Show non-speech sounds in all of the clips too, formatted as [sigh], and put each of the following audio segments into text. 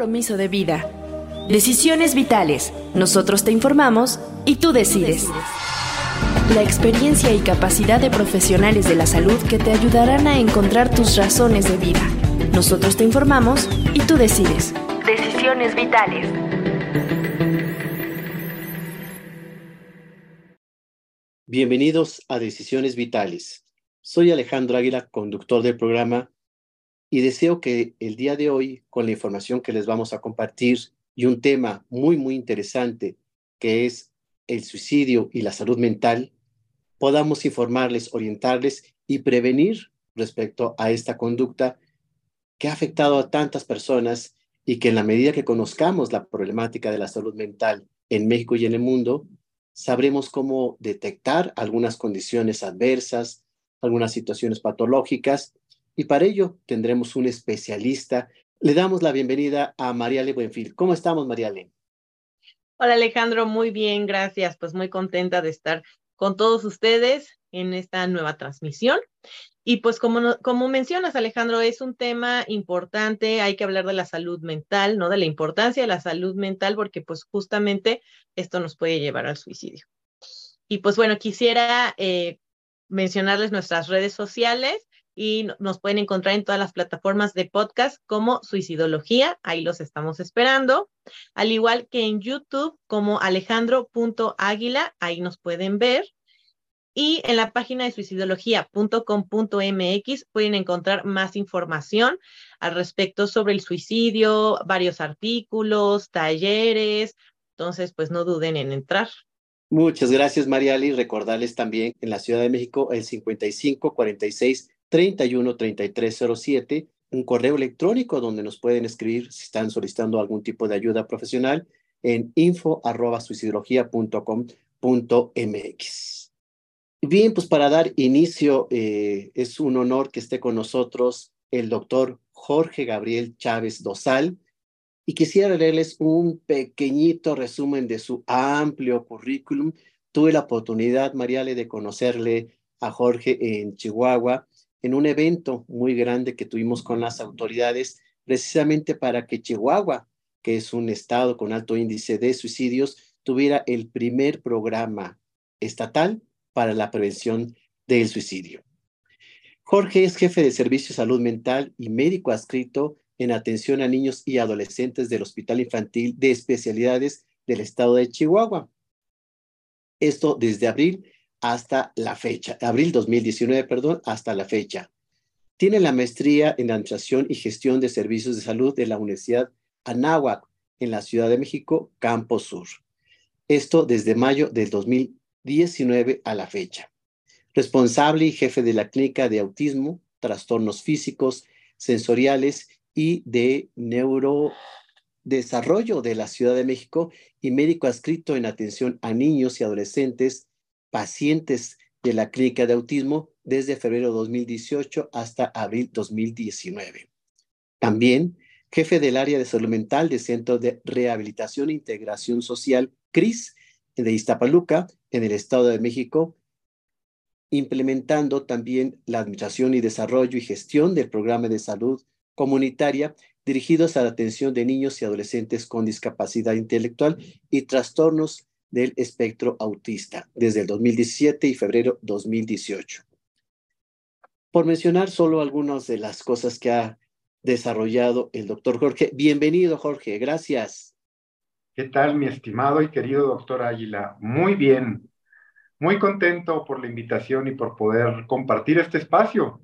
compromiso de vida. Decisiones vitales. Nosotros te informamos y tú decides. La experiencia y capacidad de profesionales de la salud que te ayudarán a encontrar tus razones de vida. Nosotros te informamos y tú decides. Decisiones vitales. Bienvenidos a Decisiones Vitales. Soy Alejandro Águila, conductor del programa, y deseo que el día de hoy, con la información que les vamos a compartir y un tema muy, muy interesante, que es el suicidio y la salud mental, podamos informarles, orientarles y prevenir respecto a esta conducta que ha afectado a tantas personas y que en la medida que conozcamos la problemática de la salud mental en México y en el mundo, sabremos cómo detectar algunas condiciones adversas, algunas situaciones patológicas, y para ello tendremos un especialista. Le damos la bienvenida a Mariale Buenfil. ¿Cómo estamos, Mariale? Hola, Alejandro. Muy bien, gracias. Pues muy contenta de estar con todos ustedes en esta nueva transmisión. Y pues como, como mencionas, Alejandro, es un tema importante, hay que hablar de la salud mental, ¿no? De la importancia de la salud mental, porque pues justamente esto nos puede llevar al suicidio. Y pues bueno, quisiera eh, mencionarles nuestras redes sociales y nos pueden encontrar en todas las plataformas de podcast como Suicidología, ahí los estamos esperando, al igual que en YouTube como alejandro.águila, ahí nos pueden ver. Y en la página de suicidología.com.mx pueden encontrar más información al respecto sobre el suicidio, varios artículos, talleres. Entonces, pues no duden en entrar. Muchas gracias, Mariali. Recordarles también en la Ciudad de México el 55 46 31 3307, un correo electrónico donde nos pueden escribir si están solicitando algún tipo de ayuda profesional en info arroba mx Bien, pues para dar inicio, eh, es un honor que esté con nosotros el doctor Jorge Gabriel Chávez Dosal, y quisiera leerles un pequeñito resumen de su amplio currículum. Tuve la oportunidad, Mariale, de conocerle a Jorge en Chihuahua en un evento muy grande que tuvimos con las autoridades, precisamente para que Chihuahua, que es un estado con alto índice de suicidios, tuviera el primer programa estatal para la prevención del suicidio. Jorge es jefe de Servicio de Salud Mental y médico adscrito en atención a niños y adolescentes del Hospital Infantil de Especialidades del Estado de Chihuahua. Esto desde abril hasta la fecha, abril 2019, perdón, hasta la fecha. Tiene la maestría en Administración y Gestión de Servicios de Salud de la Universidad Anáhuac en la Ciudad de México, Campo Sur. Esto desde mayo del 2019 a la fecha. Responsable y jefe de la Clínica de Autismo, Trastornos Físicos, Sensoriales y de Neurodesarrollo de la Ciudad de México y médico adscrito en atención a niños y adolescentes pacientes de la clínica de autismo desde febrero 2018 hasta abril 2019. También jefe del área de salud mental del Centro de Rehabilitación e Integración Social, CRIS, de Iztapaluca, en el Estado de México, implementando también la administración y desarrollo y gestión del programa de salud comunitaria dirigidos a la atención de niños y adolescentes con discapacidad intelectual y trastornos del espectro autista desde el 2017 y febrero 2018. Por mencionar solo algunas de las cosas que ha desarrollado el doctor Jorge. Bienvenido, Jorge. Gracias. ¿Qué tal, mi estimado y querido doctor Águila? Muy bien. Muy contento por la invitación y por poder compartir este espacio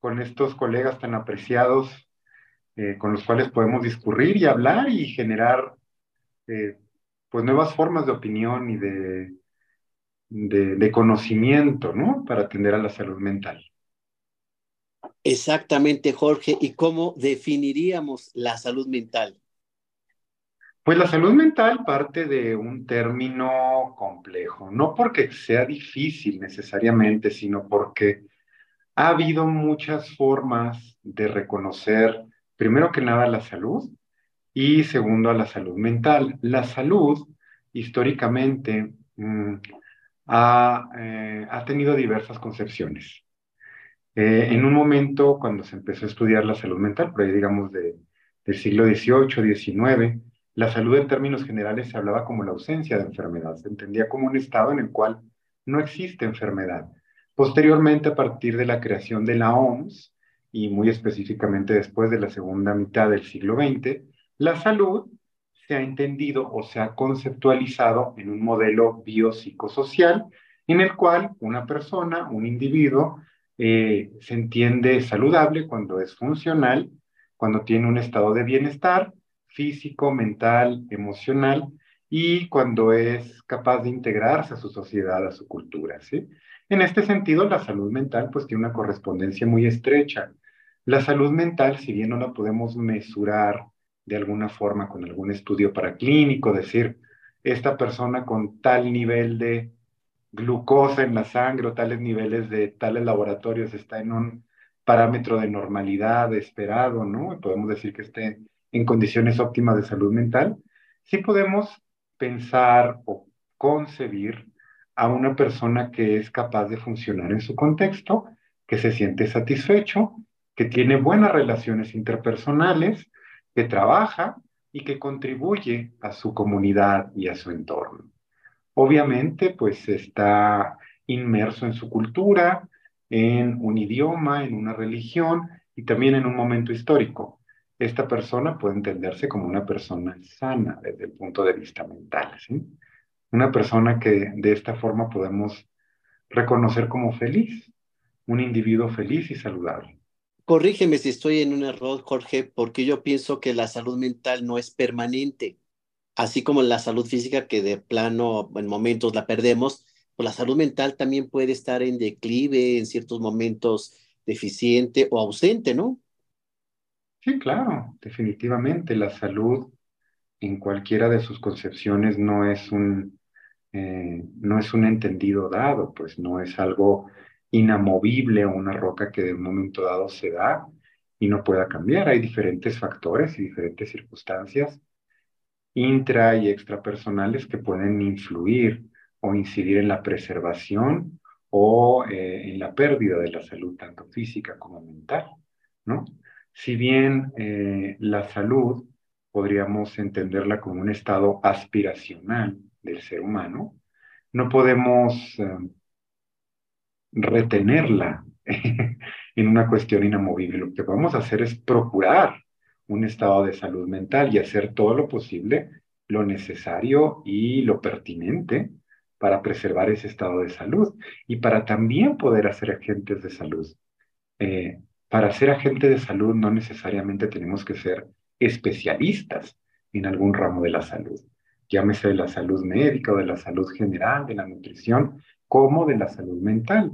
con estos colegas tan apreciados eh, con los cuales podemos discurrir y hablar y generar eh, pues nuevas formas de opinión y de, de, conocimiento, ¿no? Para atender a la salud mental. Exactamente, Jorge. ¿Y cómo definiríamos la salud mental? Pues la salud mental parte de un término complejo, no porque sea difícil necesariamente, sino porque ha habido muchas formas de reconocer, primero que nada, la salud y segundo a la salud mental. La salud, históricamente, mm, eh, ha, tenido diversas concepciones. Eh, en un momento, cuando se empezó a estudiar la salud mental, por ahí digamos de del siglo XVIII, XIX, la salud en términos generales se hablaba como la ausencia de enfermedad, se entendía como un estado en el cual no existe enfermedad. Posteriormente, a partir de la creación de la OMS, y muy específicamente después de la segunda mitad del siglo XX, la salud se ha entendido o se ha conceptualizado en un modelo biopsicosocial en el cual una persona, un individuo, eh, se entiende saludable cuando es funcional, cuando tiene un estado de bienestar físico, mental, emocional y cuando es capaz de integrarse a su sociedad, a su cultura. En este sentido, la salud mental pues tiene una correspondencia muy estrecha. La salud mental, si bien no la podemos mesurar de alguna forma con algún estudio paraclínico, decir, esta persona con tal nivel de glucosa en la sangre o tales niveles de tales laboratorios está en un parámetro de normalidad esperado, ¿no? Podemos decir que esté en condiciones óptimas de salud mental. Sí podemos pensar o concebir a una persona que es capaz de funcionar en su contexto, que se siente satisfecho, que tiene buenas relaciones interpersonales, que trabaja y que contribuye a su comunidad y a su entorno. Obviamente, pues está inmerso en su cultura, en un idioma, en una religión y también en un momento histórico. Esta persona puede entenderse como una persona sana desde el punto de vista mental, ¿sí? Una persona que de esta forma podemos reconocer como feliz, un individuo feliz y saludable. Corrígeme si estoy en un error, Jorge, porque yo pienso que la salud mental no es permanente, así como la salud física que de plano en momentos la perdemos, pues la salud mental también puede estar en declive, en ciertos momentos deficiente o ausente, ¿no? Sí, claro, definitivamente la salud en cualquiera de sus concepciones no es un, eh, no es un entendido dado, pues no es algo inamovible o una roca que de un momento dado se da y no pueda cambiar. Hay diferentes factores y diferentes circunstancias intra y extrapersonales que pueden influir o incidir en la preservación o eh, en la pérdida de la salud, tanto física como mental, ¿no? Si bien eh, la salud podríamos entenderla como un estado aspiracional del ser humano, no podemos eh, retenerla [laughs] en una cuestión inamovible. Lo que podemos hacer es procurar un estado de salud mental y hacer todo lo posible, lo necesario y lo pertinente para preservar ese estado de salud y para también poder hacer agentes de salud. Eh, para ser agente de salud no necesariamente tenemos que ser especialistas en algún ramo de la salud, llámese de la salud médica o de la salud general, de la nutrición, como de la salud mental.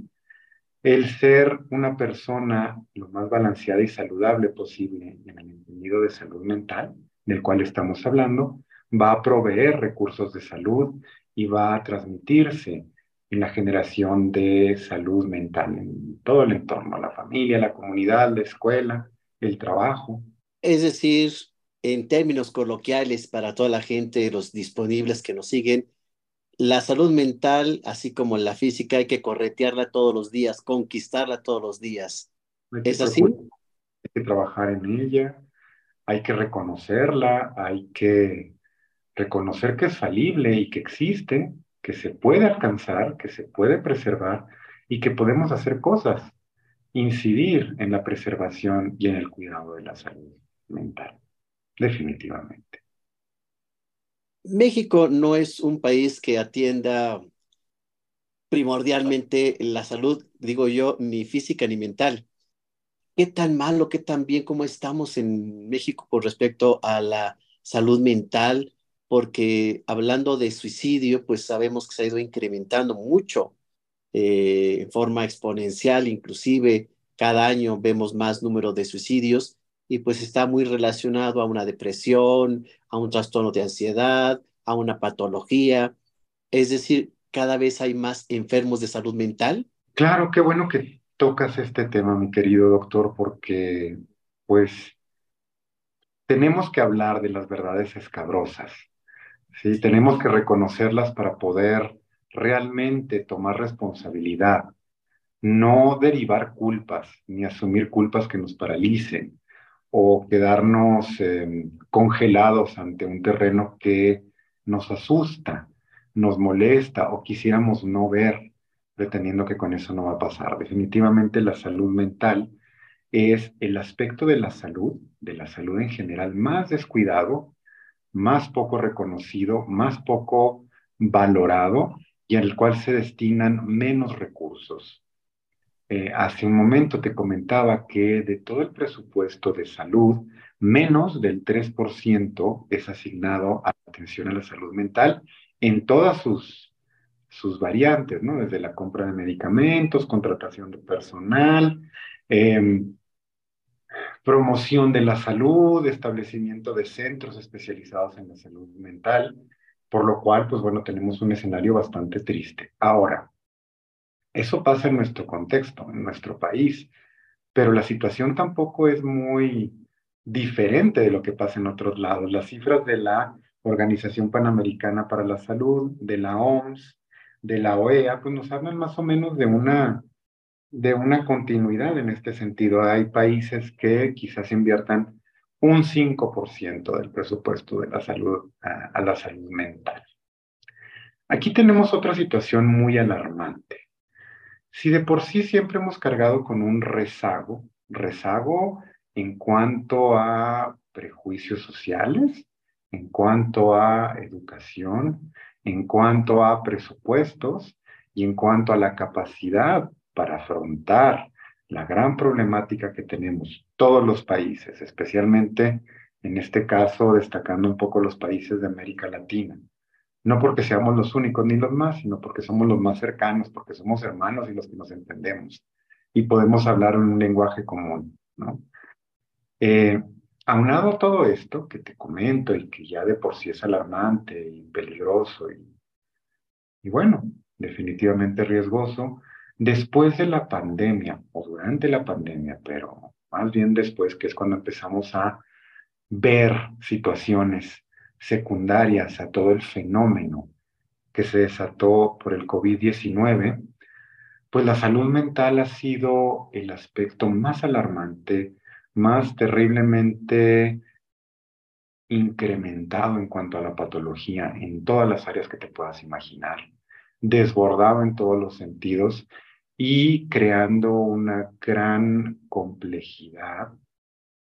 El ser una persona lo más balanceada y saludable posible en el entendido de salud mental, del cual estamos hablando, va a proveer recursos de salud y va a transmitirse en la generación de salud mental en todo el entorno, la familia, la comunidad, la escuela, el trabajo. Es decir, en términos coloquiales para toda la gente, los disponibles que nos siguen, la salud mental, así como la física, hay que corretearla todos los días, conquistarla todos los días. ¿Es así? Hay que trabajar en ella, hay que reconocerla, hay que reconocer que es falible y que existe, que se puede alcanzar, que se puede preservar y que podemos hacer cosas, incidir en la preservación y en el cuidado de la salud mental, definitivamente. México no es un país que atienda primordialmente la salud, digo yo, ni física ni mental. ¿Qué tan malo, qué tan bien, cómo estamos en México con respecto a la salud mental? Porque hablando de suicidio, pues sabemos que se ha ido incrementando mucho eh, en forma exponencial, inclusive cada año vemos más número de suicidios y pues está muy relacionado a una depresión, a un trastorno de ansiedad, a una patología. Es decir, cada vez hay más enfermos de salud mental. Claro, qué bueno que tocas este tema, mi querido doctor, porque pues tenemos que hablar de las verdades escabrosas. ¿sí? Tenemos que reconocerlas para poder realmente tomar responsabilidad, no derivar culpas ni asumir culpas que nos paralicen o quedarnos em, congelados ante un terreno que nos asusta, nos molesta o quisiéramos no ver, pretendiendo que con eso no va a pasar. Definitivamente la salud mental es el aspecto de la salud, de la salud en general, más descuidado, más poco reconocido, más poco valorado y al cual se destinan menos recursos. Eh, hace un momento te comentaba que de todo el presupuesto de salud, menos del 3% es asignado a atención a la salud mental en todas sus, sus variantes, ¿no? Desde la compra de medicamentos, contratación de personal, em, promoción de la salud, establecimiento de centros especializados en la salud mental, por lo cual, pues bueno, tenemos un escenario bastante triste. Ahora, eso pasa en nuestro contexto, en nuestro país, pero la situación tampoco es muy diferente de lo que pasa en otros lados. Las cifras de la Organización Panamericana para la Salud, de la OMS, de la OEA, pues nos hablan más o menos de una de una continuidad en este sentido. Hay países que quizás inviertan un 5% del presupuesto de la salud a, la salud mental. Aquí tenemos otra situación muy alarmante. Si de por sí siempre hemos cargado con un rezago, rezago en cuanto a prejuicios sociales, en cuanto a educación, en cuanto a presupuestos y en cuanto a la capacidad para afrontar la gran problemática que tenemos todos los países, especialmente en este caso destacando un poco los países de América Latina. No porque seamos los únicos ni los más, sino porque somos los más cercanos, porque somos hermanos y los que nos entendemos y podemos hablar en un lenguaje común, ¿no? Eh, aunado a todo esto que te comento y que ya de por sí es alarmante y peligroso y, y bueno, definitivamente riesgoso, Después de la pandemia o durante la pandemia, pero más bien después, que es cuando empezamos a ver situaciones secundarias a todo el fenómeno que se desató por el COVID-19, pues la salud mental ha sido el aspecto más alarmante, más terriblemente incrementado en cuanto a la patología en todas las áreas que te puedas imaginar, desbordado en todos los sentidos y creando una gran complejidad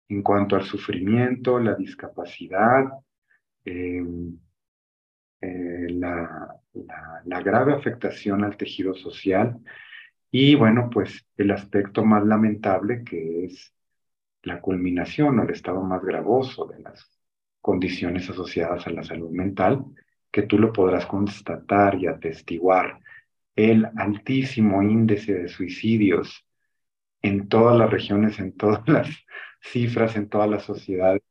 en cuanto al sufrimiento, la discapacidad, em, eh, la, la, grave afectación al tejido social y bueno, pues el aspecto más lamentable que es la culminación o el estado más gravoso de las condiciones asociadas a la salud mental, que tú lo podrás constatar y atestiguar el altísimo índice de suicidios en todas las regiones, en todas las cifras, en todas las sociedades.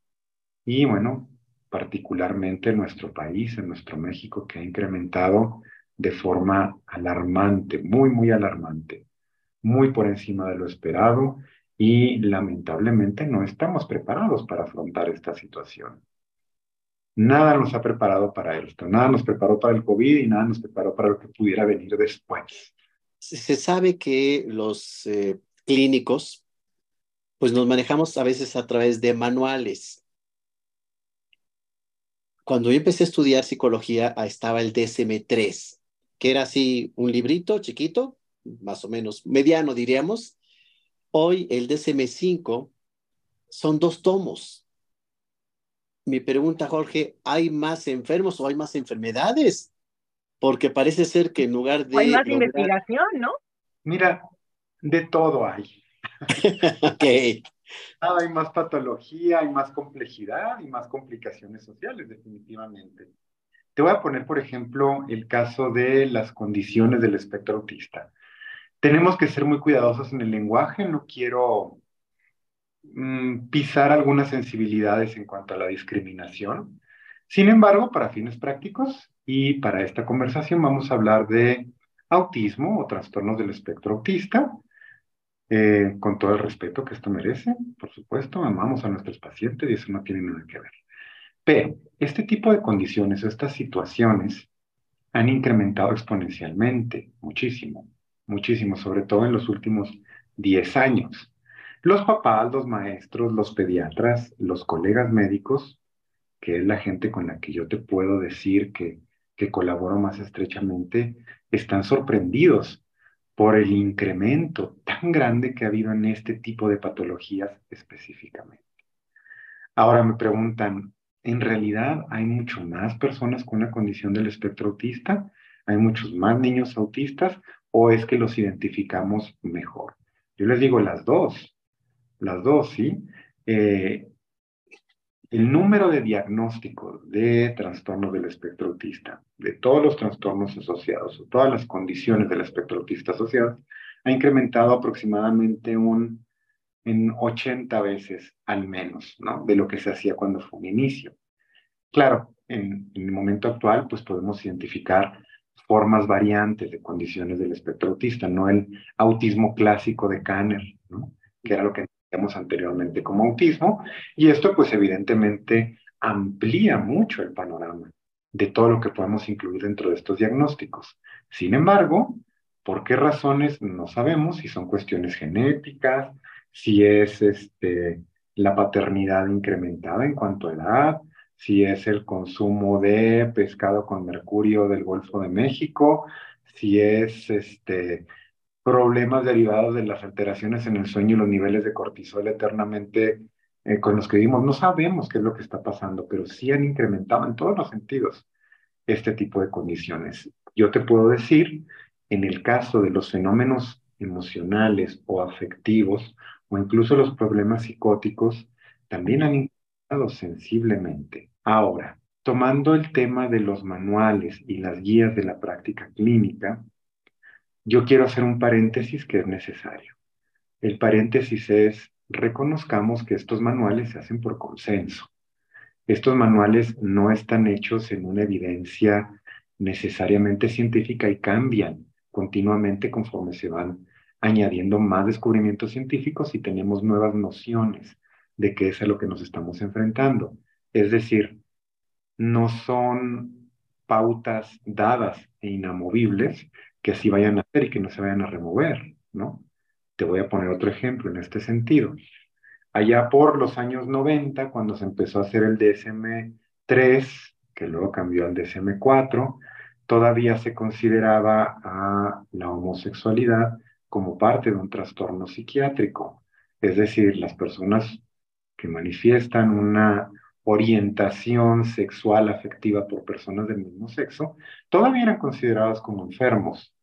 Y bueno, particularmente en nuestro país, en nuestro México, que ha incrementado de forma alarmante, muy, muy alarmante, muy por encima de lo esperado y lamentablemente no estamos preparados para afrontar esta situación. Nada nos ha preparado para esto, nada nos preparó para el COVID y nada nos preparó para lo que pudiera venir después. Se sabe que los eh, clínicos, pues nos manejamos a veces a través de manuales. Cuando yo empecé a estudiar psicología, estaba el DSM-3, que era así un librito chiquito, más o menos mediano diríamos. Hoy el DSM-5 son dos tomos mi pregunta, Jorge, ¿hay más enfermos o hay más enfermedades? Porque parece ser que en lugar de... Hay más investigación, ¿no? Mira, de todo hay. Ok. hay más patología, hay más complejidad y más complicaciones sociales, definitivamente. Te voy a poner, por ejemplo, el caso de las condiciones del espectro autista. Tenemos que ser muy cuidadosos en el lenguaje, no quiero Mm, pisar algunas sensibilidades en cuanto a la discriminación. Sin embargo, para fines prácticos y para esta conversación vamos a hablar de autismo o trastornos del espectro autista, eh, con todo el respeto que esto merece, por supuesto, amamos a nuestros pacientes y eso no tiene nada que ver. Pero este tipo de condiciones estas situaciones han incrementado exponencialmente, muchísimo, muchísimo, sobre todo en los últimos 10 años. Los papás, los maestros, los pediatras, los colegas médicos, que es la gente con la que yo te puedo decir que, que colaboro más estrechamente, están sorprendidos por el incremento tan grande que ha habido en este tipo de patologías específicamente. Ahora me preguntan, ¿en realidad hay mucho más personas con una condición del espectro autista? ¿Hay muchos más niños autistas o es que los identificamos mejor? Yo les digo las dos, las dos, ¿sí? Eh, el número de diagnósticos de trastornos del espectro autista, de todos los trastornos asociados o todas las condiciones del espectro autista asociadas, ha incrementado aproximadamente un en 80 veces al menos, ¿no? De lo que se hacía cuando fue un inicio. Claro, en, en el momento actual, pues podemos identificar formas variantes de condiciones del espectro autista, no el autismo clásico de Kanner, ¿no? Que era lo que anteriormente como autismo, y esto pues evidentemente amplía mucho el panorama de todo lo que podemos incluir dentro de estos diagnósticos. Sin embargo, ¿por qué razones? No sabemos si son cuestiones genéticas, si es este, la paternidad incrementada en cuanto a edad, si es el consumo de pescado con mercurio del Golfo de México, si es este, problemas derivados de las alteraciones en el sueño y los niveles de cortisol eternamente eh, con los que vivimos. No sabemos qué es lo que está pasando, pero sí han incrementado en todos los sentidos este tipo de condiciones. Yo te puedo decir, en el caso de los fenómenos emocionales o afectivos, o incluso los problemas psicóticos, también han incrementado sensiblemente. Ahora, tomando el tema de los manuales y las guías de la práctica clínica, yo quiero hacer un paréntesis que es necesario. El paréntesis es, reconozcamos que estos manuales se hacen por consenso. Estos manuales no están hechos en una evidencia necesariamente científica y cambian continuamente conforme se van añadiendo más descubrimientos científicos y tenemos nuevas nociones de qué es a lo que nos estamos enfrentando. Es decir, no son pautas dadas e inamovibles, que así vayan a hacer y que no se vayan a remover, ¿no? Te voy a poner otro ejemplo en este sentido. Allá por los años 90, cuando se empezó a hacer el DSM-3, que luego cambió al DSM-4, todavía se consideraba a la homosexualidad como parte de un trastorno psiquiátrico. Es decir, las personas que manifiestan una orientación sexual afectiva por personas del mismo sexo, todavía eran consideradas como enfermos,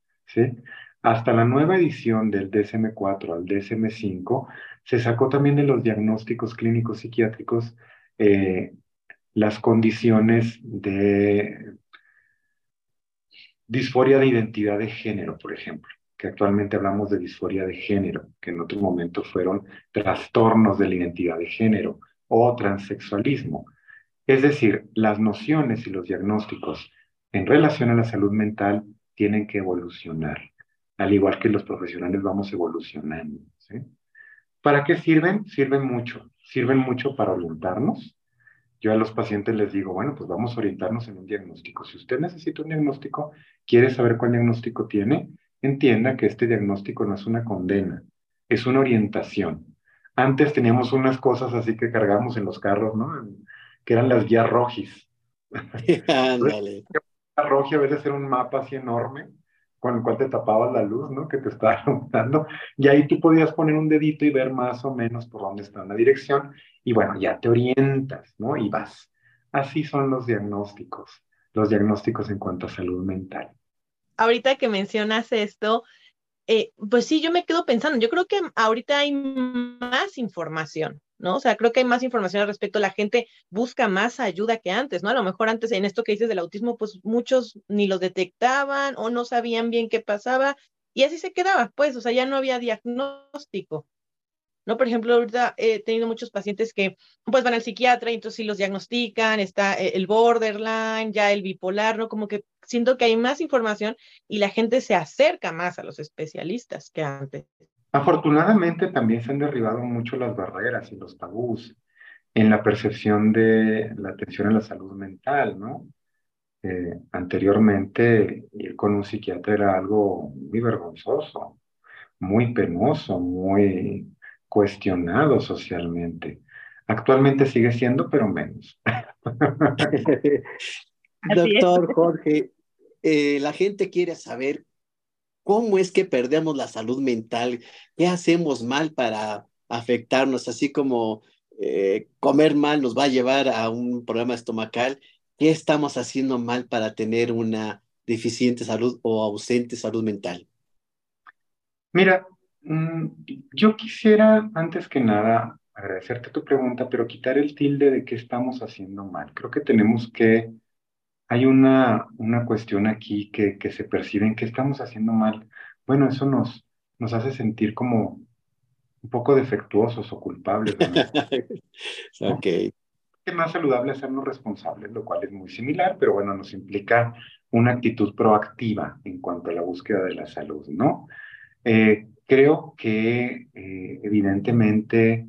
Hasta la nueva edición del DSM-4 al DSM-5 se sacó también de los diagnósticos clínicos psiquiátricos eh, las condiciones de disforia de identidad de género, por ejemplo, que actualmente hablamos de disforia de género, que en otro momento fueron trastornos de la identidad de género o transexualismo. Es decir, las nociones y los diagnósticos en relación a la salud mental tienen que evolucionar, al igual que los profesionales vamos evolucionando. ¿Para qué sirven? Sirven mucho. Sirven mucho para orientarnos. Yo a los pacientes les digo, bueno, pues vamos a orientarnos en un diagnóstico. Si usted necesita un diagnóstico, quiere saber cuál diagnóstico tiene, entienda que este diagnóstico no es una condena, es una orientación. Antes teníamos unas cosas así que cargamos en los carros, ¿no? Que eran las guías rojis. [laughs] Ándale. A veces era un mapa así enorme con el cual te tapabas la luz, ¿no? Que te estaba [laughs] alumbando. Y ahí tú podías poner un dedito y ver más o menos por dónde está la dirección. Y bueno, ya te orientas, ¿no? Y vas. Así son los diagnósticos, los diagnósticos en cuanto a salud mental. Ahorita que mencionas esto, eh, pues sí, yo me quedo pensando, yo creo que ahorita hay más información, ¿no? O sea, creo que hay más información al respecto, la gente busca más ayuda que antes, ¿no? A lo mejor antes en esto que dices del autismo, pues muchos ni lo detectaban o no sabían bien qué pasaba y así se quedaba, pues, o sea, ya no había diagnóstico. ¿no? Por ejemplo, ahorita he tenido muchos pacientes que pues van al psiquiatra y entonces sí los diagnostican, está eh, el borderline, ya el bipolar, ¿no? Como que siento que hay más información y la gente se acerca más a los especialistas que antes. Afortunadamente también se han derribado mucho las barreras y los tabús en la percepción de la atención a la salud mental, ¿no? Eh, anteriormente ir con un psiquiatra era algo muy vergonzoso, muy penoso, muy cuestionado socialmente. Actualmente sigue siendo, pero menos. [laughs] Doctor Jorge, eh, la gente quiere saber cómo es que perdemos la salud mental, qué hacemos mal para afectarnos, así como eh, comer mal nos va a llevar a un problema estomacal, qué estamos haciendo mal para tener una deficiente salud o ausente salud mental. Mira, mm, yo quisiera antes que nada agradecerte tu pregunta, pero quitar el tilde de qué estamos haciendo mal. Creo que tenemos que, hay una, una cuestión aquí que, que se percibe en qué estamos haciendo mal. Bueno, eso nos, nos hace sentir como un poco defectuosos o culpables. [laughs] ok. Es más saludable hacernos responsables, lo cual es muy similar, pero bueno, nos implica una actitud proactiva en cuanto a la búsqueda de la salud, ¿no? Eh, creo que eh, evidentemente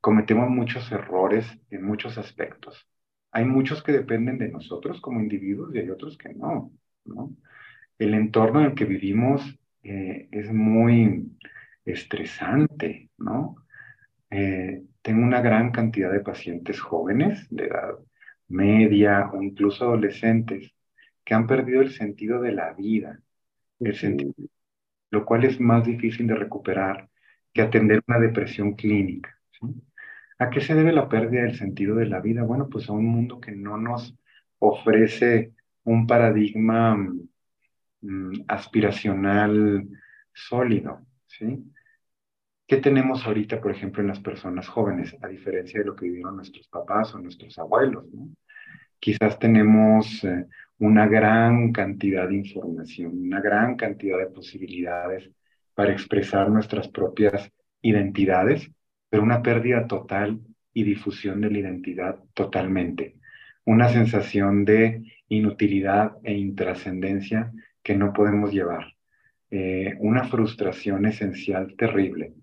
cometemos muchos errores en muchos aspectos. Hay muchos que dependen de nosotros como individuos y hay otros que no, ¿no? El entorno en el que vivimos eh, es muy estresante, ¿no? Eh, tengo una gran cantidad de pacientes jóvenes de edad media o incluso adolescentes que han perdido el sentido de la vida, el sentido, lo cual es más difícil de recuperar que atender una depresión clínica. ¿sí? ¿A qué se debe la pérdida del sentido de la vida? Bueno, pues a un mundo que no nos ofrece un paradigma mm, aspiracional sólido, ¿sí? ¿Qué tenemos ahorita, por ejemplo, en las personas jóvenes, a diferencia de lo que vivieron nuestros papás o nuestros abuelos? ¿no? Quizás tenemos eh, una gran cantidad de información, una gran cantidad de posibilidades para expresar nuestras propias identidades, pero una pérdida total y difusión de la identidad totalmente. Una sensación de inutilidad e intrascendencia que no podemos llevar. Eh, una frustración esencial terrible.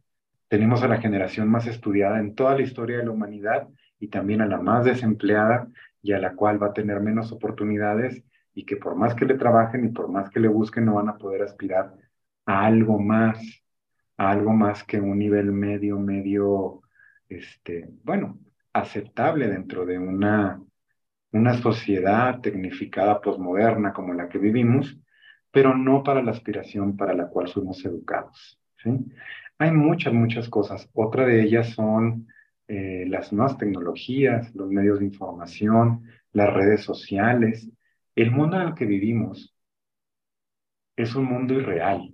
Tenemos a la generación más estudiada en toda la historia de la humanidad y también a la más desempleada y a la cual va a tener menos oportunidades y que por más que le trabajen y por más que le busquen no van a poder aspirar a algo más algo más que un nivel medio, medio, este, bueno, aceptable dentro de una, una sociedad tecnificada posmoderna como la que vivimos, pero no para la aspiración para la cual fuimos educados. ¿sí? Hay muchas, muchas cosas. Otra de ellas son eh, las nuevas tecnologías, los medios de información, las redes sociales. El mundo en el que vivimos es un mundo irreal,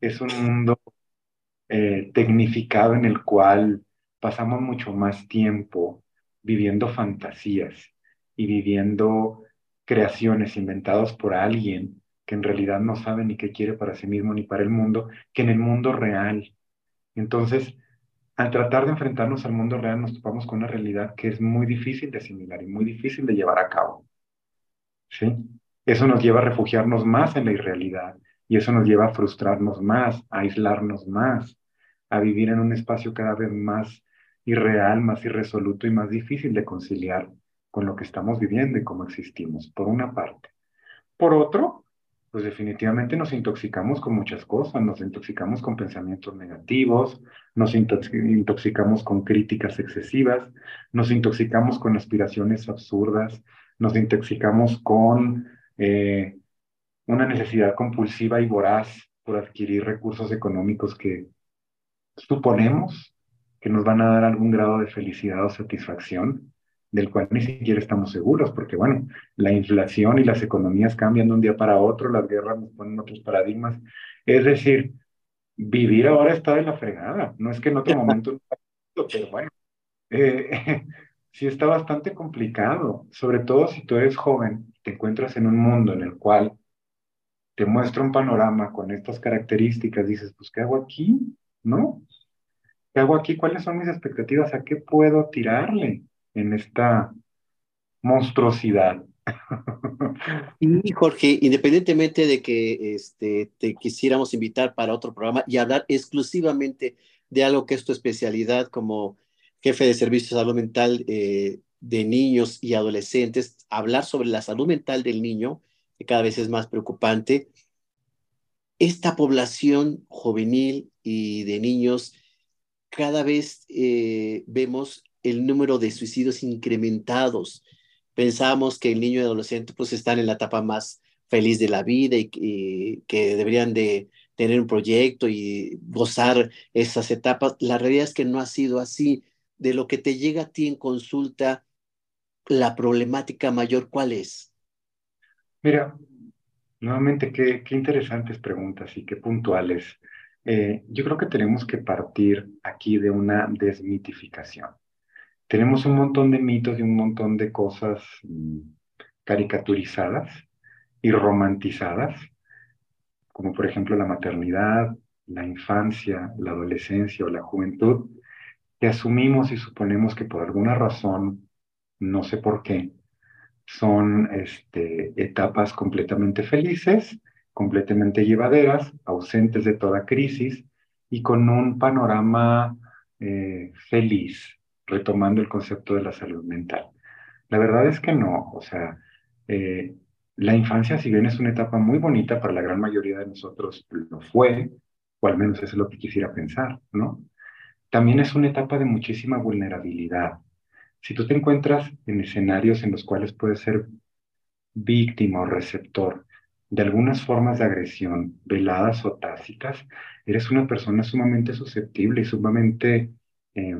es un mundo eh, tecnificado en el cual pasamos mucho más tiempo viviendo fantasías y viviendo creaciones inventadas por alguien que en realidad no sabe ni qué quiere para sí mismo ni para el mundo, que en el mundo real. Entonces, al tratar de enfrentarnos al mundo real, nos topamos con una realidad que es muy difícil de asimilar y muy difícil de llevar a cabo. ¿Sí? Eso nos lleva a refugiarnos más en la irrealidad y eso nos lleva a frustrarnos más, a aislarnos más, a vivir en un espacio cada vez más irreal, más irresoluto y más difícil de conciliar con lo que estamos viviendo y cómo existimos, por una parte. Por otro, pues definitivamente nos intoxicamos con muchas cosas, nos intoxicamos con pensamientos negativos, nos intoxicamos con críticas excesivas, nos intoxicamos con aspiraciones absurdas, nos intoxicamos con eh, una necesidad compulsiva y voraz por adquirir recursos económicos que suponemos que nos van a dar algún grado de felicidad o satisfacción, del cual ni siquiera estamos seguros, porque bueno, la inflación y las economías cambian de un día para otro, las guerras nos ponen otros paradigmas. Es decir, vivir ahora está de la fregada. No es que en otro momento, pero bueno, eh, [laughs] sí está bastante complicado, sobre todo si tú eres joven, te encuentras en un mundo en el cual te muestra un panorama con estas características, dices, pues, ¿qué hago aquí? ¿No? ¿Qué hago aquí? ¿Cuáles son mis expectativas? ¿A qué puedo tirarle en esta monstruosidad? [laughs] Y Jorge, independientemente de que este, te quisiéramos invitar para otro programa y hablar exclusivamente de algo que es tu especialidad como jefe de servicios de salud mental eh, de niños y adolescentes, hablar sobre la salud mental del niño, que cada vez es más preocupante, esta población juvenil y de niños cada vez eh, vemos el número de suicidios incrementados. Pensamos que el niño y adolescente pues están en la etapa más feliz de la vida y, que deberían de tener un proyecto y gozar esas etapas. La realidad es que no ha sido así. De lo que te llega a ti en consulta, la problemática mayor, ¿cuál es? Mira, nuevamente, qué, qué interesantes preguntas y qué puntuales. Eh, yo creo que tenemos que partir aquí de una desmitificación. Tenemos un montón de mitos y un montón de cosas mm, caricaturizadas y romantizadas, como por ejemplo la maternidad, la infancia, la adolescencia o la juventud, que asumimos y suponemos que por alguna razón, no sé por qué, son este, etapas completamente felices completamente llevaderas, ausentes de toda crisis y con un panorama eh, feliz, retomando el concepto de la salud mental. La verdad es que no, o sea, eh, la infancia, si bien es una etapa muy bonita para la gran mayoría de nosotros, lo fue, o al menos eso es lo que quisiera pensar, ¿no? También es una etapa de muchísima vulnerabilidad. Si tú te encuentras en escenarios en los cuales puedes ser víctima o receptor de algunas formas de agresión, veladas o tácitas, eres una persona sumamente susceptible y sumamente eh,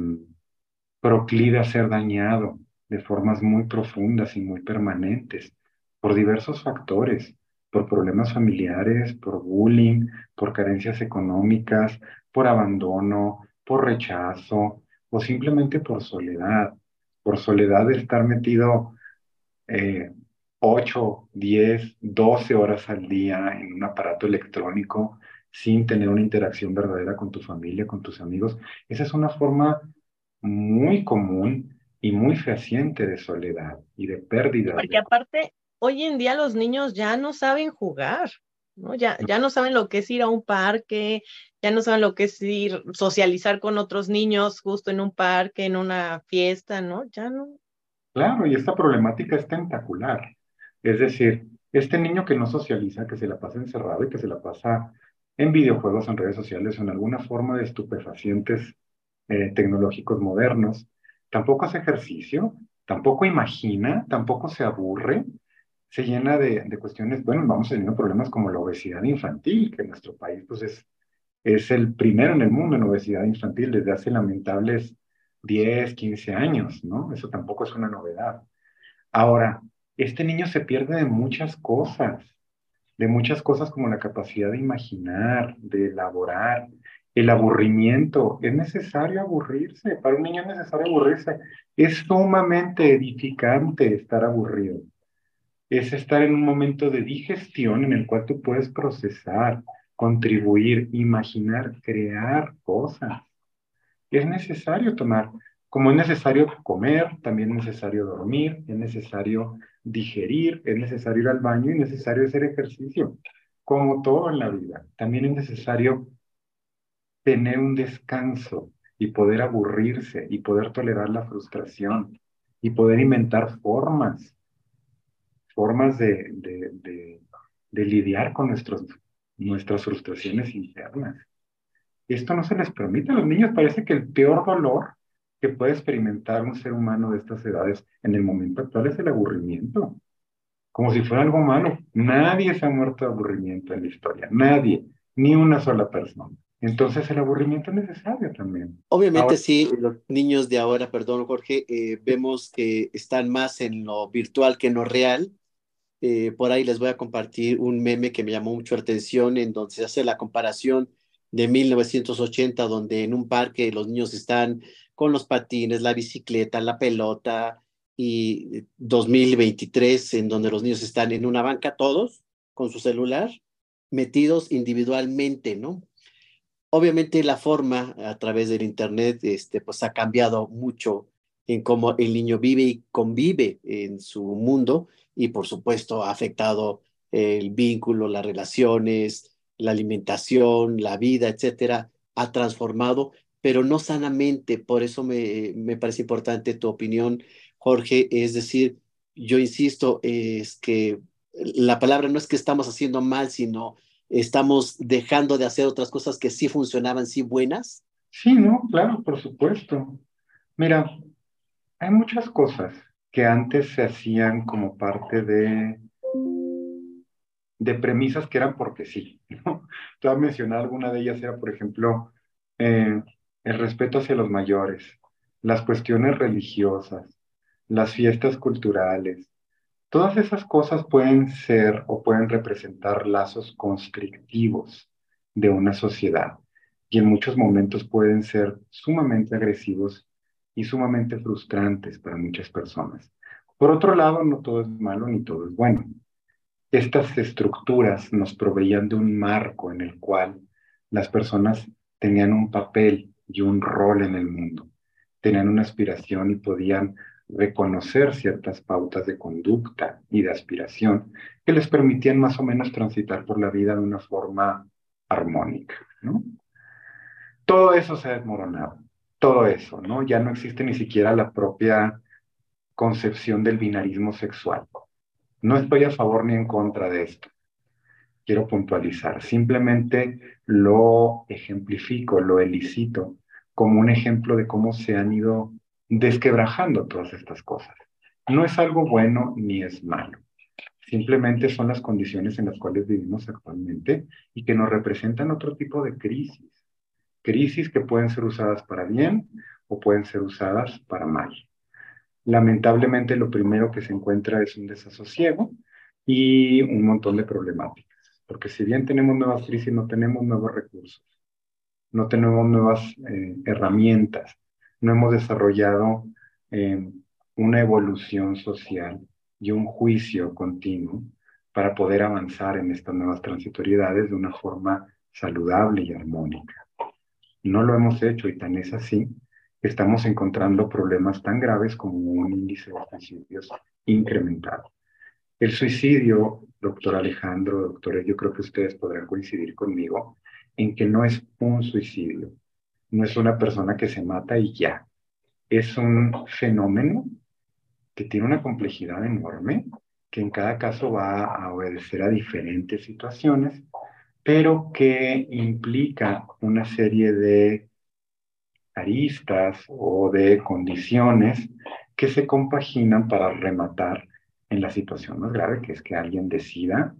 proclive a ser dañado de formas muy profundas y muy permanentes por diversos factores, por problemas familiares, por bullying, por carencias económicas, por abandono, por rechazo o simplemente por soledad, por soledad de estar metido eh, 8, 10, 12 horas al día en un aparato electrónico sin tener una interacción verdadera con tu familia, con tus amigos. Esa es una forma muy común y muy fehaciente de soledad y de pérdida. Porque aparte, hoy en día los niños ya no saben jugar, ¿no? Ya, ya no saben lo que es ir a un parque, ya no saben lo que es ir socializar con otros niños justo en un parque, en una fiesta, ¿no? Ya no. Claro, y esta problemática es tentacular. Es decir, este niño que no socializa, que se la pasa encerrado y que se la pasa en videojuegos, en redes sociales o en alguna forma de estupefacientes eh, tecnológicos modernos, tampoco hace ejercicio, tampoco imagina, tampoco se aburre, se llena de, cuestiones, bueno, vamos teniendo problemas como la obesidad infantil, que nuestro país pues es, es el primero en el mundo en obesidad infantil desde hace lamentables 10, 15 años, ¿no? Eso tampoco es una novedad. Ahora, este niño se pierde de muchas cosas, de muchas cosas como la capacidad de imaginar, de elaborar, el aburrimiento. Es necesario aburrirse, para un niño es necesario aburrirse. Es sumamente edificante estar aburrido. Es estar en un momento de digestión en el cual tú puedes procesar, contribuir, imaginar, crear cosas. Es necesario tomar, como es necesario comer, también es necesario dormir, es necesario digerir, es necesario ir al baño y es necesario hacer ejercicio, como todo en la vida. También es necesario tener un descanso y poder aburrirse y poder tolerar la frustración y poder inventar formas, formas de, de, de, lidiar con nuestros, nuestras frustraciones internas. Esto no se les permite a los niños. Parece que el peor dolor que puede experimentar un ser humano de estas edades en el momento actual es el aburrimiento. Como si fuera algo malo. Nadie se ha muerto de aburrimiento en la historia. Nadie. Ni una sola persona. Entonces el aburrimiento es necesario también. Obviamente sí, los niños de ahora, perdón Jorge, eh, vemos que están más en lo virtual que en lo real. Eh, por ahí les voy a compartir un meme que me llamó mucho la atención en donde se hace la comparación de 1980, donde en un parque los niños están con los patines, la bicicleta, la pelota, y 2023, en donde los niños están en una banca todos con su celular, metidos individualmente, ¿no? Obviamente la forma a través del Internet, este, pues ha cambiado mucho en cómo el niño vive y convive en su mundo y por supuesto ha afectado el vínculo, las relaciones, la alimentación, la vida, etcétera, ha transformado pero no sanamente. Por eso me, me parece importante tu opinión, Jorge. Es decir, yo insisto, es que la palabra no es que estamos haciendo mal, sino estamos dejando de hacer otras cosas que sí funcionaban, sí buenas, Sí, ¿no? Claro, por supuesto. Mira, hay muchas cosas que antes se hacían como parte de, de premisas que eran porque sí. [laughs] ¿no? Te voy a mencionar alguna de ellas, era por ejemplo eh, el respeto hacia los mayores, las cuestiones religiosas, las fiestas culturales. Todas esas cosas pueden ser o pueden representar lazos constrictivos de una sociedad y en muchos momentos pueden ser sumamente agresivos y sumamente frustrantes para muchas personas. Por otro lado, no todo es malo ni todo es bueno. Estas estructuras nos proveían de un marco en el cual las personas tenían un papel y un rol en el mundo, tenían una aspiración y podían reconocer ciertas pautas de conducta y de aspiración que les permitían más o menos transitar por la vida de una forma armónica. Todo eso se ha desmoronado, todo eso, ¿no? Ya no existe ni siquiera la propia concepción del binarismo sexual. No estoy a favor ni en contra de esto. Quiero puntualizar, simplemente lo ejemplifico, lo elicito como un ejemplo de cómo se han ido desquebrajando todas estas cosas. No es algo bueno ni es malo. Simplemente son las condiciones en las cuales vivimos actualmente y que nos representan otro tipo de crisis. Crisis que pueden ser usadas para bien o pueden ser usadas para mal. Lamentablemente lo primero que se encuentra es un desasosiego y un montón de problemáticas. Porque si bien tenemos nuevas crisis, no tenemos nuevos recursos, no tenemos nuevas eh, herramientas, no hemos desarrollado eh, una evolución social y un juicio continuo para poder avanzar en estas nuevas transitoriedades de una forma saludable y armónica. No lo hemos hecho y tan es así estamos encontrando problemas tan graves como un índice de suicidios incrementado. El suicidio, doctor Alejandro, doctores, yo creo que ustedes podrán coincidir conmigo en que no es un suicidio, no es una persona que se mata y ya. Es un fenómeno que tiene una complejidad enorme, que en cada caso va a obedecer a diferentes situaciones, pero que implica una serie de aristas o de condiciones que se compaginan para rematar en la situación más grave, que es que alguien decida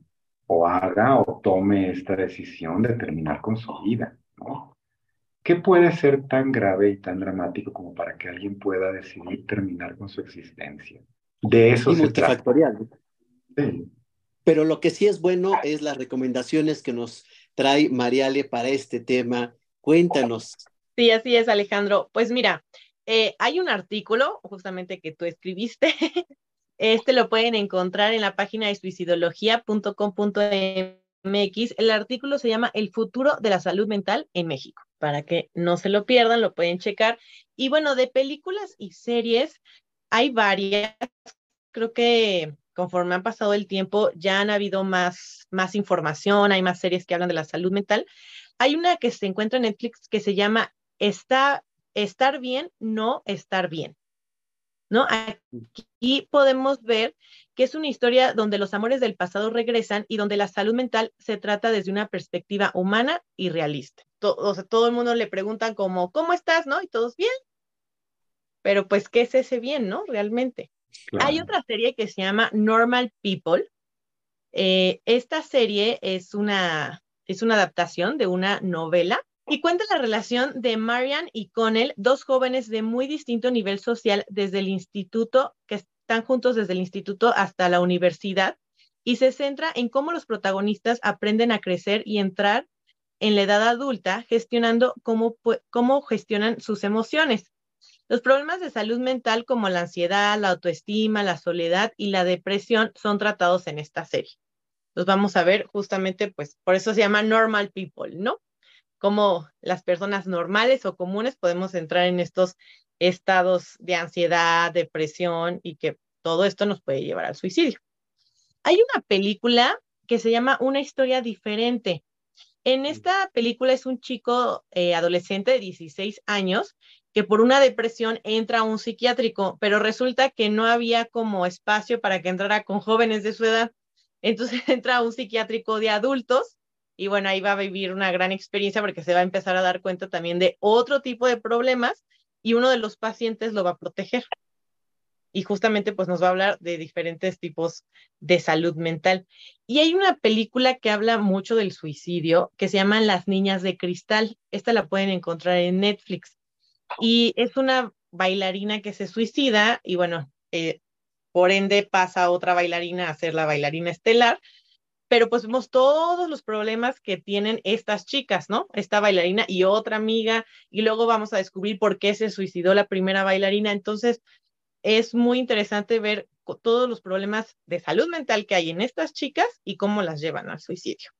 o haga o tome esta decisión de terminar con su vida, ¿no? ¿Qué puede ser tan grave y tan dramático como para que alguien pueda decidir terminar con su existencia? De eso y multifactorial. Sí. Pero lo que sí es bueno es las recomendaciones que nos trae Mariale para este tema. Cuéntanos. Sí, así es, Alejandro. Pues mira, eh, hay un artículo justamente que tú escribiste [laughs] Este lo pueden encontrar en la página de suicidología.com.mx. El artículo se llama El futuro de la salud mental en México. Para que no se lo pierdan, lo pueden checar. Y bueno, de películas y series hay varias. Creo que conforme han pasado el tiempo ya han habido más, más información, hay más series que hablan de la salud mental. Hay una que se encuentra en Netflix que se llama Está, Estar bien, no estar bien. ¿no? Aquí podemos ver que es una historia donde los amores del pasado regresan y donde la salud mental se trata desde una perspectiva humana y realista. Todo, o sea, todo el mundo le preguntan como, ¿cómo estás? ¿No? Y todos bien. Pero pues, ¿qué es ese bien, no? Realmente. Hay otra serie que se llama Normal People. Eh, esta serie es una, es una adaptación de una novela y cuenta la relación de Marian y Connell, dos jóvenes de muy distinto nivel social desde el instituto, que están juntos desde el instituto hasta la universidad, y se centra en cómo los protagonistas aprenden a crecer y entrar en la edad adulta, gestionando cómo, cómo gestionan sus emociones. Los problemas de salud mental como la ansiedad, la autoestima, la soledad y la depresión son tratados en esta serie. Los vamos a ver justamente, pues, por eso se llama Normal People, ¿no? cómo las personas normales o comunes podemos entrar en estos estados de ansiedad, depresión y que todo esto nos puede llevar al suicidio. Hay una película que se llama Una historia diferente. En esta película es un chico eh, adolescente de 16 años que por una depresión entra a un psiquiátrico, pero resulta que no había como espacio para que entrara con jóvenes de su edad. Entonces [laughs] entra a un psiquiátrico de adultos y bueno, ahí va a vivir una gran experiencia porque se va a empezar a dar cuenta también de otro tipo de problemas y uno de los pacientes lo va a proteger. Y justamente pues nos va a hablar de diferentes tipos de salud mental. Y hay una película que habla mucho del suicidio que se llama Las Niñas de Cristal. Esta la pueden encontrar en Netflix. Y es una bailarina que se suicida y bueno, eh, por ende pasa otra bailarina a ser la bailarina estelar pero pues vemos todos los problemas que tienen estas chicas, ¿no? Esta bailarina y otra amiga, y luego vamos a descubrir por qué se suicidó la primera bailarina. Entonces, es muy interesante ver todos los problemas de salud mental que hay en estas chicas y cómo las llevan al suicidio.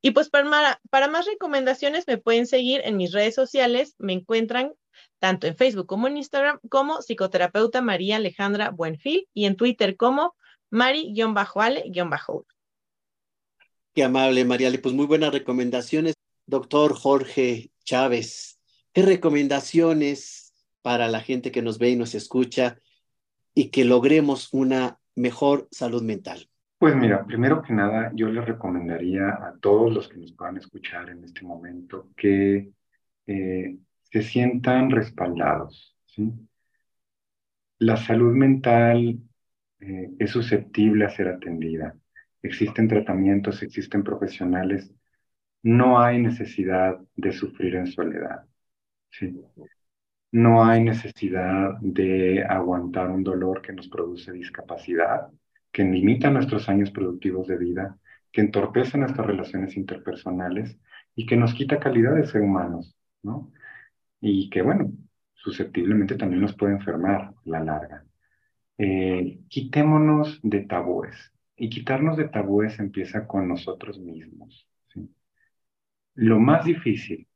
Y pues para más recomendaciones me pueden seguir en mis redes sociales, me encuentran tanto en Facebook como en Instagram como psicoterapeuta María Alejandra Buenfil y en Twitter como Mari-Ale-1. Qué amable, Mariale. Pues muy buenas recomendaciones. Doctor Jorge Chávez, ¿qué recomendaciones para la gente que nos ve y nos escucha y que logremos una mejor salud mental? Pues mira, primero que nada, yo les recomendaría a todos los que nos puedan escuchar en este momento que eh, se sientan respaldados. ¿sí? La salud mental eh, es susceptible a ser atendida existen tratamientos, existen profesionales, no hay necesidad de sufrir en soledad. ¿sí? No hay necesidad de aguantar un dolor que nos produce discapacidad, que limita nuestros años productivos de vida, que entorpece nuestras relaciones interpersonales y que nos quita calidad de ser humanos, ¿no? Y que, bueno, susceptiblemente también nos puede enfermar la larga. Eh, quitémonos de tabúes. Y quitarnos de tabúes empieza con nosotros mismos. Lo más difícil,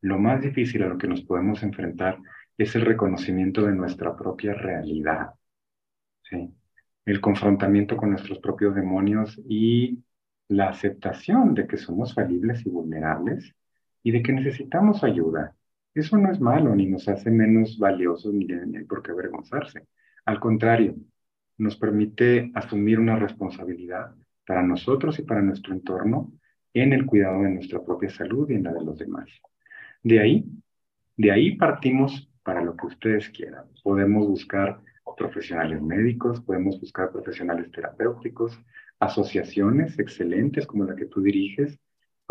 lo más difícil a lo que nos podemos enfrentar es el reconocimiento de nuestra propia realidad. El confrontamiento con nuestros propios demonios y la aceptación de que somos falibles y vulnerables y de que necesitamos ayuda. Eso no es malo ni nos hace menos valiosos ni, hay por qué avergonzarse. Al contrario, nos permite asumir una responsabilidad para nosotros y para nuestro entorno en el cuidado de nuestra propia salud y en la de los demás. De ahí, de ahí partimos para lo que ustedes quieran. Podemos buscar profesionales médicos, podemos buscar profesionales terapéuticos, asociaciones excelentes como la que tú diriges,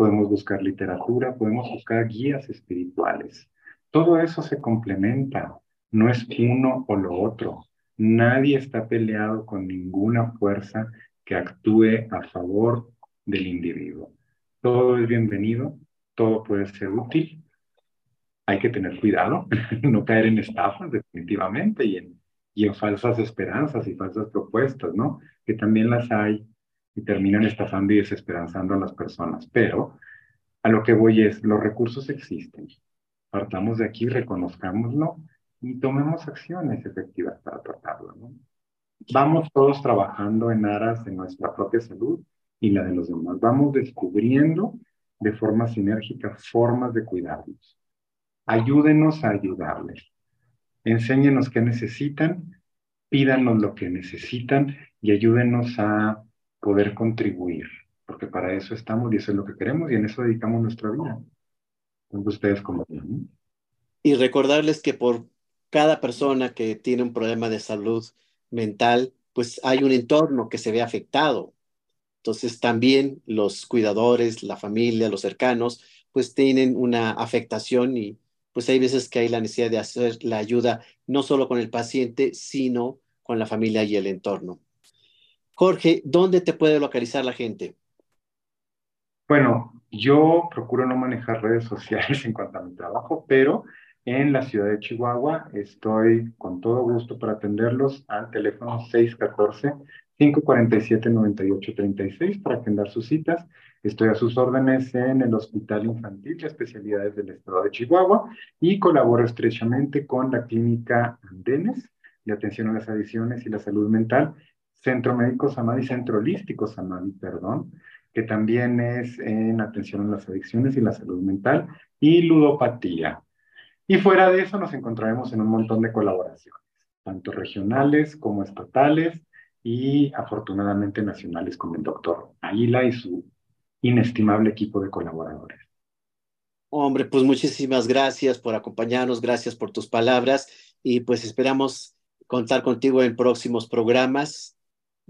podemos buscar literatura, podemos buscar guías espirituales. Todo eso se complementa, no es uno o lo otro. Nadie está peleado con ninguna fuerza que actúe a favor del individuo. Todo es bienvenido, todo puede ser útil. Hay que tener cuidado, [laughs] no caer en estafas definitivamente y en, y en falsas esperanzas y falsas propuestas, ¿no? Que también las hay y terminan estafando y desesperanzando a las personas. Pero a lo que voy es, los recursos existen. Partamos de aquí, reconozcámoslo y tomemos acciones efectivas para tratarlo. ¿no? Vamos todos trabajando en aras de nuestra propia salud y la de los demás. Vamos descubriendo de forma sinérgica formas de cuidarnos. Ayúdenos a ayudarles. Enséñenos qué necesitan, pídanos lo que necesitan y ayúdenos a poder contribuir, porque para eso estamos y eso es lo que queremos y en eso dedicamos nuestra vida. ustedes como Y recordarles que por cada persona que tiene un problema de salud mental, pues hay un entorno que se ve afectado. Entonces también los cuidadores, la familia, los cercanos, pues tienen una afectación y pues hay veces que hay la necesidad de hacer la ayuda no solo con el paciente, sino con la familia y el entorno. Jorge, ¿dónde te puede localizar la gente? Bueno, yo procuro no manejar redes [laughs] sociales en cuanto a mi trabajo, pero en la ciudad de Chihuahua. Estoy con todo gusto para atenderlos al teléfono 614-547-9836 para agendar sus citas. Estoy a sus órdenes en el Hospital Infantil de Especialidades del Estado de Chihuahua y colaboro estrechamente con la Clínica Andenes de Atención a las Adicciones y la Salud Mental, Centro Médico Samadi, Centro Holístico Samadi, perdón, que también es en atención a las adicciones y la salud mental y ludopatía. Y fuera de eso nos encontraremos en un montón de colaboraciones, tanto regionales como estatales y afortunadamente nacionales con el doctor Aguila y su inestimable equipo de colaboradores. Hombre, pues muchísimas gracias por acompañarnos, gracias por tus palabras y pues esperamos contar contigo en próximos programas.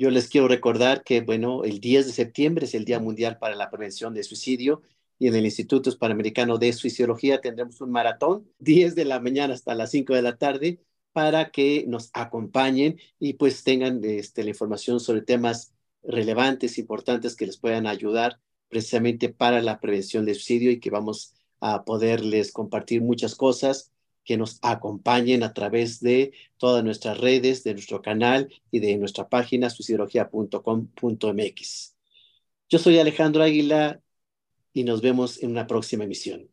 Yo les quiero recordar que, bueno, el 10 de septiembre es el Día Mundial para la Prevención de Suicidio y en el Instituto Panamericano de Suicidología tendremos un maratón, 10 de la mañana hasta las 5 de la tarde, para que nos acompañen y pues tengan este, la información sobre temas relevantes, importantes que les puedan ayudar precisamente para la prevención de suicidio y que vamos a poderles compartir muchas cosas que nos acompañen a través de todas nuestras redes, de nuestro canal y de nuestra página suicidología.com.mx. Yo soy Alejandro Águila y nos vemos en una próxima emisión.